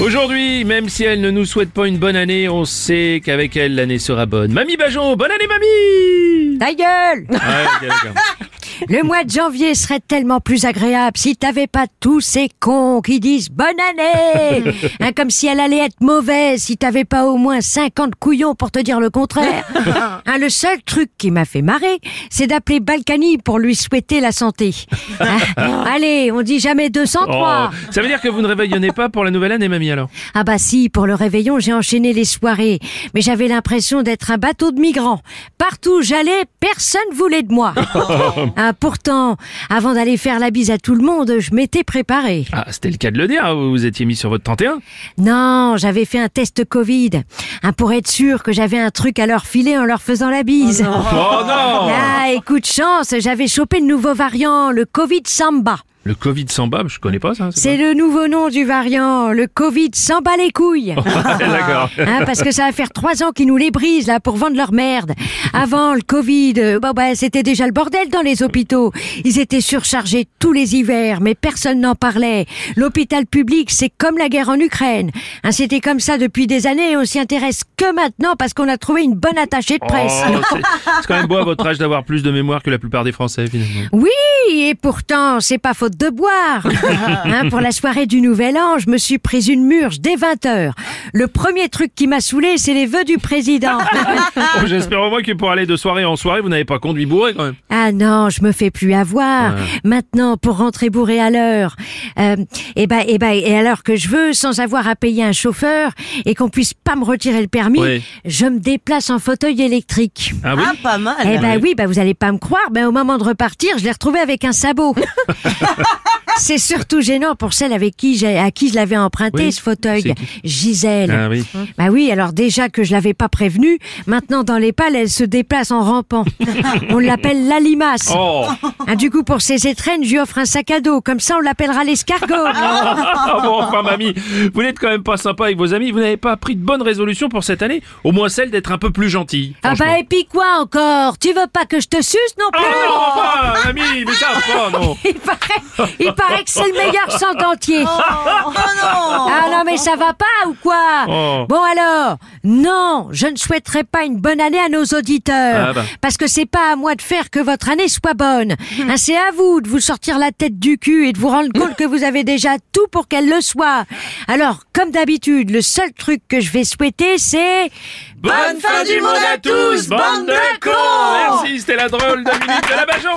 Aujourd'hui, même si elle ne nous souhaite pas une bonne année, on sait qu'avec elle, l'année sera bonne. Mamie Bajon, bonne année, mamie Ta gueule Ouais. Le mois de janvier serait tellement plus agréable si t'avais pas tous ces cons qui disent bonne année Hein, Comme si elle allait être mauvaise si t'avais pas au moins 50 couillons pour te dire le contraire. Hein, le seul truc qui m'a fait marrer, c'est d'appeler Balkany pour lui souhaiter la santé. Hein, Allez, on dit jamais 203. Oh, ça veut dire que vous ne réveillonnez pas pour la nouvelle année, mamie, alors? Ah bah si, pour le réveillon, j'ai enchaîné les soirées. Mais j'avais l'impression d'être un bateau de migrants. Partout où j'allais, personne voulait de moi. Ah, pourtant, avant d'aller faire la bise à tout le monde, je m'étais préparée. Ah, c'était le cas de le dire, vous étiez mis sur votre 31 Non, j'avais fait un test Covid. Hein, pour être sûr que j'avais un truc à leur filer en leur faisant la bise. Oh non Ah, écoute chance, j'avais chopé le nouveau variant, le Covid Samba. Le Covid sans bas, je connais pas ça. C'est le nouveau nom du variant, le Covid Samba les couilles. D'accord. Hein, parce que ça va faire trois ans qu'ils nous les brisent là pour vendre leur merde. Avant le Covid, euh, bon bah c'était déjà le bordel dans les hôpitaux. Ils étaient surchargés tous les hivers, mais personne n'en parlait. L'hôpital public, c'est comme la guerre en Ukraine. Hein, c'était comme ça depuis des années et on s'y intéresse que maintenant parce qu'on a trouvé une bonne attachée de presse. Oh, c'est c'est quand même beau à votre âge d'avoir plus de mémoire que la plupart des Français, finalement. Oui, et pourtant, c'est pas faute de boire. Hein, pour la soirée du Nouvel An, je me suis prise une murge dès 20 heures. Le premier truc qui m'a saoulé, c'est les vœux du président. Oh, J'espère au moins que pour aller de soirée en soirée, vous n'avez pas conduit bourré, quand même. Ah non, je me fais plus avoir. Maintenant, pour rentrer bourré à l'heure, euh, et ben, et ben, et à l'heure que je veux, sans avoir à payer un chauffeur et qu'on puisse pas me retirer le permis, Oui. je me déplace en fauteuil électrique. Ah oui pas mal. Eh ben oui, ben vous allez pas me croire, mais au moment de repartir, je l'ai retrouvé avec un sabot. C'est surtout gênant pour celle avec qui j'ai, à qui je l'avais emprunté Oui, ce fauteuil, Gisèle. Ah oui. Bah oui, alors déjà que je l'avais pas prévenue, maintenant dans les pales, elle se déplace en rampant. On l'appelle la limace. Oh Ah, du coup, pour ses étrennes, je lui offre un sac à dos. Comme ça, on l'appellera l'escargot. Ah bon, enfin, mamie, vous n'êtes quand même pas sympa avec vos amis. Vous n'avez pas pris de bonnes résolutions pour cette année Au moins celle d'être un peu plus gentil. Ah bah et puis quoi encore? Tu veux pas que je te suce non Oh plus? non, enfin, mamie, mais ça, pas, non. Il paraît, il paraît que c'est le meilleur sang dentier. Ah non mais ça va pas ou quoi Oh. Bon alors, non, je ne souhaiterais pas une bonne année à nos auditeurs. Ah bah. Parce que c'est pas à moi de faire que votre année soit bonne. Hein, c'est à vous de vous sortir la tête du cul et de vous rendre compte que vous avez déjà tout pour qu'elle le soit. Alors, comme d'habitude, le seul truc que je vais souhaiter c'est... Bonne fin du monde à tous, bande de cons Merci, c'était la drôle de minute de la Bajon